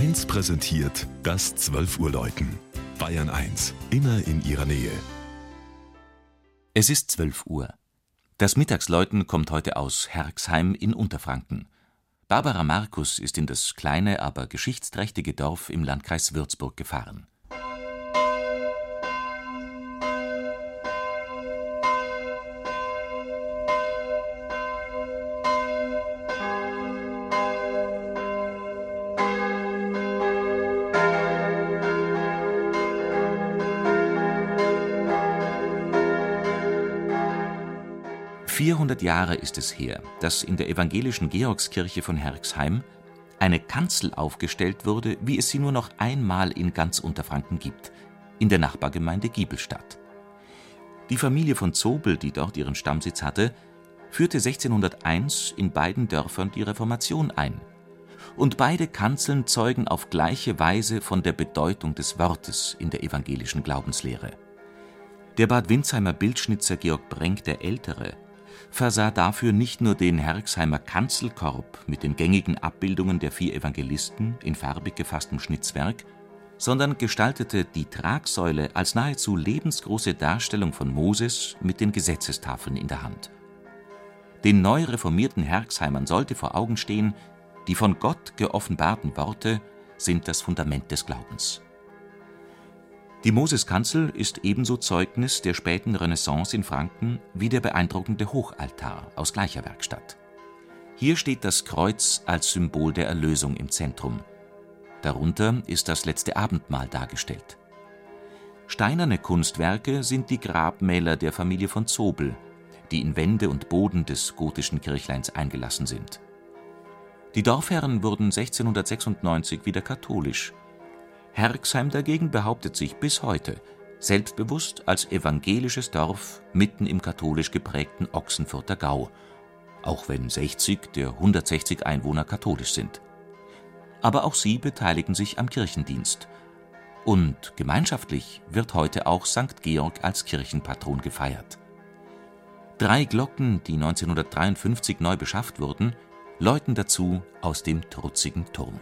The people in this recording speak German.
1 präsentiert das 12 Uhr Läuten. Bayern 1, immer in ihrer Nähe. Es ist 12 Uhr. Das Mittagsläuten kommt heute aus Herxheim in Unterfranken. Barbara Markus ist in das kleine, aber geschichtsträchtige Dorf im Landkreis Würzburg gefahren. 400 Jahre ist es her, dass in der evangelischen Georgskirche von Herxheim eine Kanzel aufgestellt wurde, wie es sie nur noch einmal in ganz Unterfranken gibt, in der Nachbargemeinde Giebelstadt. Die Familie von Zobel, die dort ihren Stammsitz hatte, führte 1601 in beiden Dörfern die Reformation ein. Und beide Kanzeln zeugen auf gleiche Weise von der Bedeutung des Wortes in der evangelischen Glaubenslehre. Der Bad Windsheimer Bildschnitzer Georg Brenk der Ältere versah dafür nicht nur den Herxheimer Kanzelkorb mit den gängigen Abbildungen der vier Evangelisten in farbig gefasstem Schnitzwerk, sondern gestaltete die Tragsäule als nahezu lebensgroße Darstellung von Moses mit den Gesetzestafeln in der Hand. Den neu reformierten Herxheimern sollte vor Augen stehen, die von Gott geoffenbarten Worte sind das Fundament des Glaubens die Moseskanzel ist ebenso Zeugnis der späten Renaissance in Franken wie der beeindruckende Hochaltar aus gleicher Werkstatt. Hier steht das Kreuz als Symbol der Erlösung im Zentrum. Darunter ist das letzte Abendmahl dargestellt. Steinerne Kunstwerke sind die Grabmäler der Familie von Zobel, die in Wände und Boden des gotischen Kirchleins eingelassen sind. Die Dorfherren wurden 1696 wieder katholisch Herxheim dagegen behauptet sich bis heute selbstbewusst als evangelisches Dorf mitten im katholisch geprägten Ochsenfurter Gau, auch wenn 60 der 160 Einwohner katholisch sind. Aber auch sie beteiligen sich am Kirchendienst. Und gemeinschaftlich wird heute auch St. Georg als Kirchenpatron gefeiert. Drei Glocken, die 1953 neu beschafft wurden, läuten dazu aus dem trutzigen Turm